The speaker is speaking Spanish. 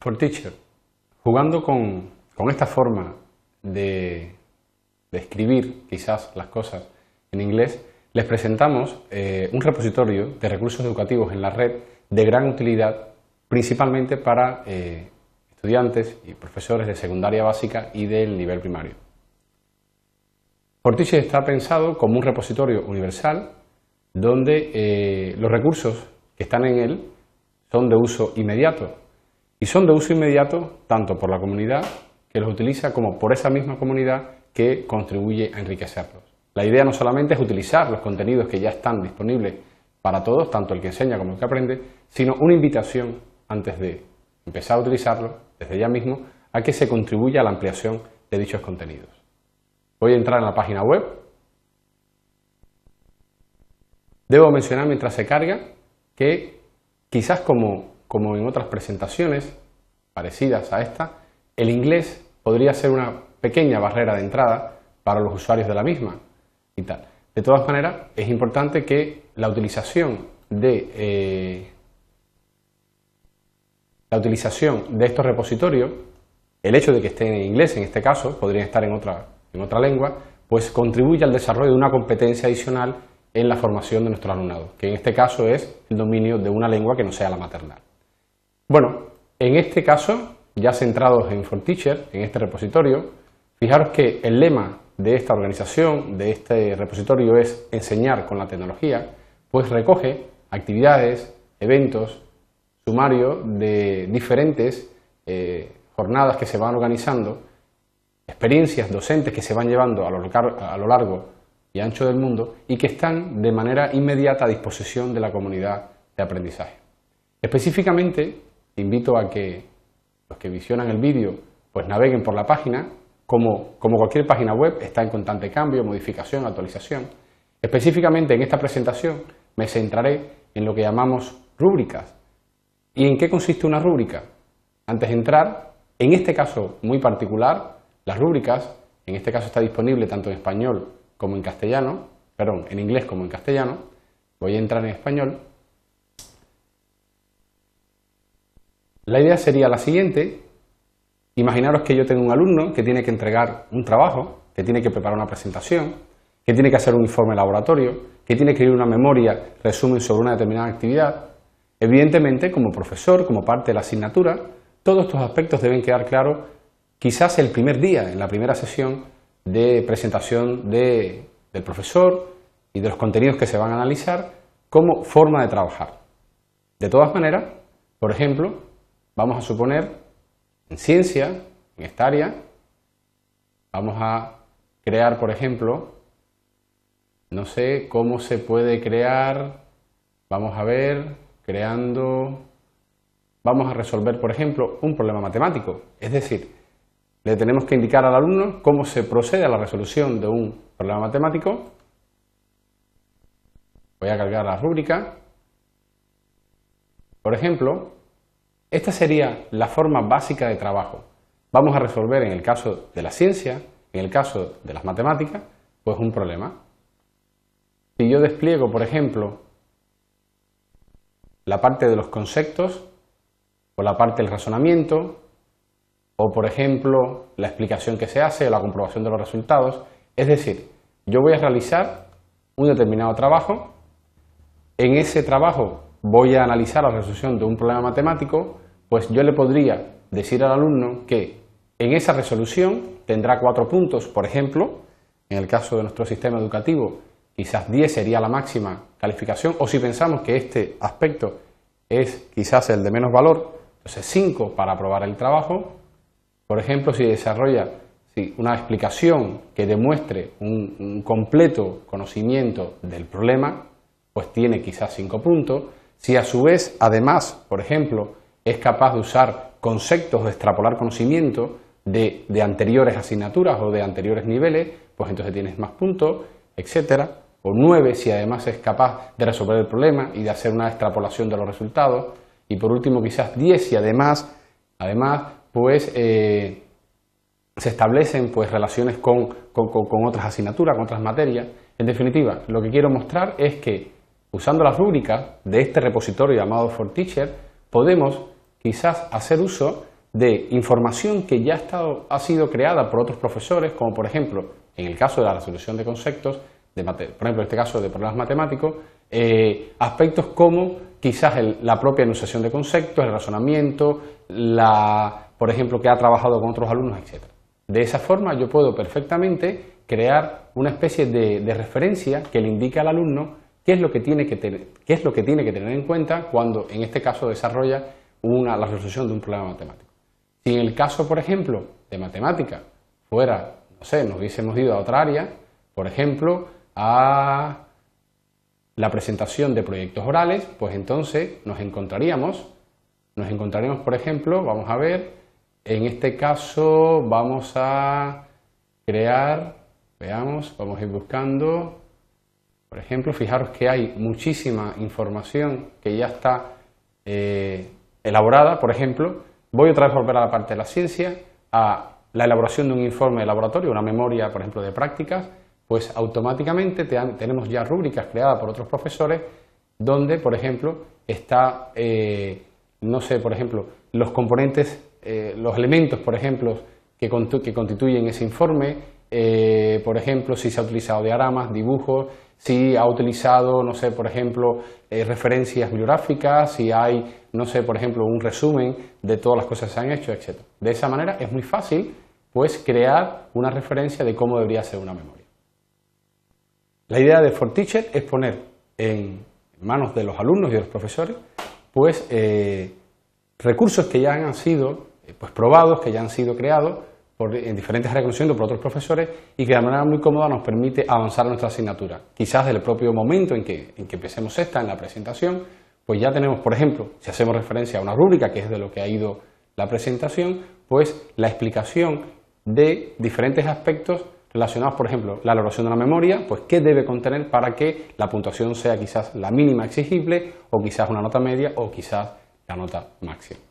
For Teacher, jugando con, esta forma de, escribir quizás las cosas en inglés, les presentamos eh, un repositorio de recursos educativos en la red de gran utilidad, principalmente para eh, estudiantes y profesores de secundaria básica y del nivel primario. For Teacher está pensado como un repositorio universal donde eh, los recursos que están en él son de uso inmediato, y son de uso inmediato tanto por la comunidad que los utiliza como por esa misma comunidad que contribuye a enriquecerlos. La idea no solamente es utilizar los contenidos que ya están disponibles para todos, tanto el que enseña como el que aprende, sino una invitación antes de empezar a utilizarlo, desde ya mismo, a que se contribuya a la ampliación de dichos contenidos. Voy a entrar en la página web. Debo mencionar mientras se carga que quizás como como en otras presentaciones parecidas a esta, el inglés podría ser una pequeña barrera de entrada para los usuarios de la misma y tal. De todas maneras, es importante que la utilización de eh, la utilización de estos repositorios, el hecho de que estén en inglés en este caso, podrían estar en otra, en otra lengua, pues contribuye al desarrollo de una competencia adicional en la formación de nuestro alumnado, que en este caso es el dominio de una lengua que no sea la maternal. Bueno, en este caso, ya centrados en ForTeacher, en este repositorio, fijaros que el lema de esta organización, de este repositorio es enseñar con la tecnología, pues recoge actividades, eventos, sumario de diferentes eh, jornadas que se van organizando, experiencias docentes que se van llevando a lo, a lo largo y ancho del mundo y que están de manera inmediata a disposición de la comunidad de aprendizaje. Específicamente, invito a que los que visionan el vídeo pues naveguen por la página, como, como cualquier página web está en constante cambio, modificación, actualización. Específicamente en esta presentación me centraré en lo que llamamos rúbricas. ¿Y en qué consiste una rúbrica? Antes de entrar, en este caso muy particular, las rúbricas, en este caso está disponible tanto en español como en castellano, perdón, en inglés como en castellano, voy a entrar en español, La idea sería la siguiente. Imaginaros que yo tengo un alumno que tiene que entregar un trabajo, que tiene que preparar una presentación, que tiene que hacer un informe laboratorio, que tiene que escribir una memoria, resumen sobre una determinada actividad. Evidentemente, como profesor, como parte de la asignatura, todos estos aspectos deben quedar claros quizás el primer día, en la primera sesión de presentación del profesor y de los contenidos que se van a analizar como forma de trabajar. De todas maneras, por ejemplo, Vamos a suponer, en ciencia, en esta área, vamos a crear, por ejemplo, no sé cómo se puede crear, vamos a ver, creando, vamos a resolver, por ejemplo, un problema matemático. Es decir, le tenemos que indicar al alumno cómo se procede a la resolución de un problema matemático. Voy a cargar la rúbrica. Por ejemplo, esta sería la forma básica de trabajo. Vamos a resolver en el caso de la ciencia, en el caso de las matemáticas, pues un problema. Si yo despliego, por ejemplo, la parte de los conceptos, o la parte del razonamiento, o por ejemplo la explicación que se hace o la comprobación de los resultados, es decir, yo voy a realizar un determinado trabajo, en ese trabajo voy a analizar la resolución de un problema matemático, pues yo le podría decir al alumno que en esa resolución tendrá cuatro puntos, por ejemplo, en el caso de nuestro sistema educativo, quizás 10 sería la máxima calificación, o si pensamos que este aspecto es quizás el de menos valor, entonces 5 para aprobar el trabajo. Por ejemplo, si desarrolla una explicación que demuestre un, completo conocimiento del problema, pues tiene quizás 5 puntos. Si a su vez, además, por ejemplo, es capaz de usar conceptos de extrapolar conocimiento de, anteriores asignaturas o de anteriores niveles, pues entonces tienes más puntos, etcétera. O nueve si además es capaz de resolver el problema y de hacer una extrapolación de los resultados. Y por último quizás 10 si además, además pues eh, se establecen pues relaciones con, con otras asignaturas, con otras materias. En definitiva, lo que quiero mostrar es que usando las rúbricas de este repositorio llamado For Teacher, podemos quizás hacer uso de información que ya ha, estado, ha sido creada por otros profesores, como por ejemplo, en el caso de la resolución de conceptos, de, por ejemplo, en este caso de problemas matemáticos, eh, aspectos como quizás la propia enunciación de conceptos, el razonamiento, la, por ejemplo, que ha trabajado con otros alumnos, etc. De esa forma yo puedo perfectamente crear una especie de, referencia que le indique al alumno qué es, lo que tiene que qué es lo que tiene que tener en cuenta cuando, en este caso, desarrolla una, la resolución de un problema matemático. Si en el caso, por ejemplo, de matemática fuera, no sé, nos hubiésemos ido a otra área, por ejemplo, a la presentación de proyectos orales, pues entonces nos encontraríamos, nos encontraríamos, por ejemplo, vamos a ver, en este caso vamos a crear, veamos, vamos a ir buscando, por ejemplo, fijaros que hay muchísima información que ya está eh, elaborada, por ejemplo, voy otra vez a volver a la parte de la ciencia, a la elaboración de un informe de laboratorio, una memoria, por ejemplo, de prácticas, pues automáticamente tenemos ya rúbricas creadas por otros profesores donde, por ejemplo, está, eh, no sé, por ejemplo, los componentes, eh, los elementos, por ejemplo, que, constituyen ese informe, eh, por ejemplo, si se ha utilizado diagramas, dibujos, si ha utilizado, no sé, por ejemplo, referencias bibliográficas, si hay, no sé, por ejemplo, un resumen de todas las cosas que se han hecho, etc. De esa manera es muy fácil, pues, crear una referencia de cómo debería ser una memoria. La idea de ForTeacher es poner en manos de los alumnos y de los profesores pues, eh, recursos que ya han sido eh, pues, probados, que ya han sido creados por, en diferentes reconocimientos por otros profesores y que de manera muy cómoda nos permite avanzar nuestra asignatura. Quizás desde el propio momento en que, en que empecemos esta, en la presentación, pues ya tenemos, por ejemplo, si hacemos referencia a una rúbrica, que es de lo que ha ido la presentación, pues la explicación de diferentes aspectos relacionados, por ejemplo, la elaboración de una memoria, pues qué debe contener para que la puntuación sea quizás la mínima exigible o quizás una nota media o quizás la nota máxima.